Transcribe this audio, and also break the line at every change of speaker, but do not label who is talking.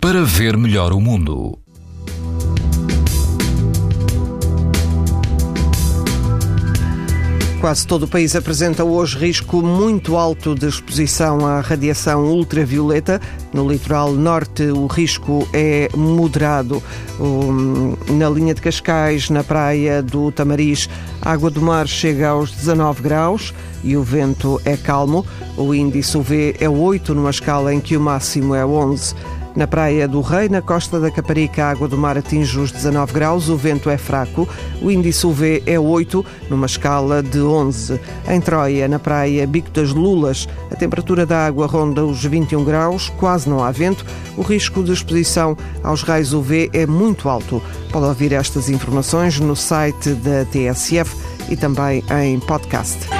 para ver melhor o mundo.
Quase todo o país apresenta hoje risco muito alto de exposição à radiação ultravioleta. No litoral norte, o risco é moderado. Na linha de Cascais, na praia do Tamariz, a água do mar chega aos 19 graus e o vento é calmo. O índice UV é 8, numa escala em que o máximo é 11. Na Praia do Rei, na costa da Caparica, a água do mar atinge os 19 graus, o vento é fraco, o índice UV é 8, numa escala de 11. Em Troia, na praia Bico das Lulas, a temperatura da água ronda os 21 graus, quase não há vento, o risco de exposição aos raios UV é muito alto. Pode ouvir estas informações no site da TSF e também em podcast.